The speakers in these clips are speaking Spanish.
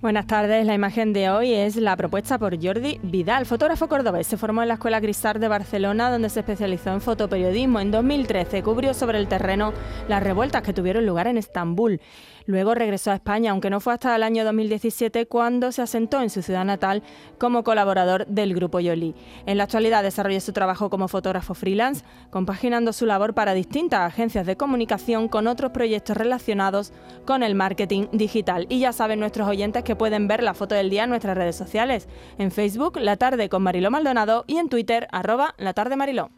Buenas tardes. La imagen de hoy es la propuesta por Jordi Vidal, fotógrafo cordobés. Se formó en la Escuela Cristal de Barcelona, donde se especializó en fotoperiodismo. En 2013 cubrió sobre el terreno las revueltas que tuvieron lugar en Estambul. Luego regresó a España, aunque no fue hasta el año 2017 cuando se asentó en su ciudad natal como colaborador del Grupo Yoli. En la actualidad desarrolla su trabajo como fotógrafo freelance, compaginando su labor para distintas agencias de comunicación con otros proyectos relacionados con el marketing digital. Y ya saben nuestros oyentes que pueden ver la foto del día en nuestras redes sociales, en Facebook La Tarde con Mariló Maldonado y en Twitter arroba La Tarde Mariló.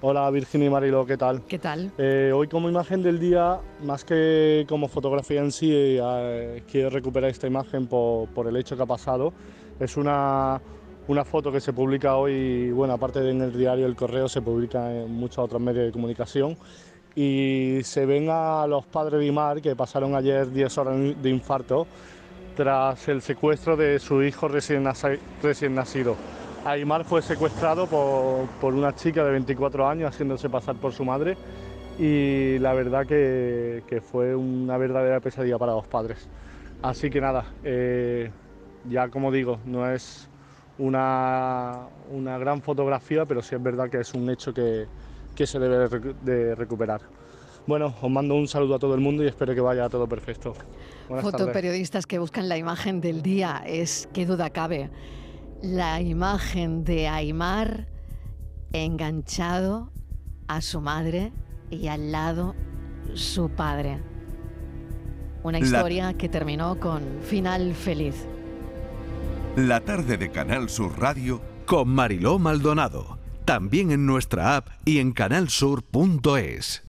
Hola Virginia y Marilo, ¿qué tal? ¿Qué tal? Eh, hoy como imagen del día, más que como fotografía en sí, eh, quiero recuperar esta imagen por, por, el hecho que ha pasado. Es una, una foto que se publica hoy, bueno, aparte de en el diario El Correo, se publica en muchos otros medios de comunicación y se ven a los padres de Imar que pasaron ayer 10 horas de infarto tras el secuestro de su hijo recién, recién nacido. Aymar fue secuestrado por, por, una chica de 24 años haciéndose pasar por su madre y la verdad que, que fue una verdadera pesadilla para los padres. Así que nada, eh, ya como digo, no es una, una, gran fotografía, pero sí es verdad que es un hecho que, que se debe de recuperar. Bueno, os mando un saludo a todo el mundo y espero que vaya todo perfecto. Buenas Fotoperiodistas tardes. que buscan la imagen del día, es qué duda cabe la imagen de Aymar enganchado a su madre y al lado su padre. Una historia la... que terminó con final feliz. La tarde de Canal Sur Radio con Mariló Maldonado. También en nuestra app y en canalsur.es.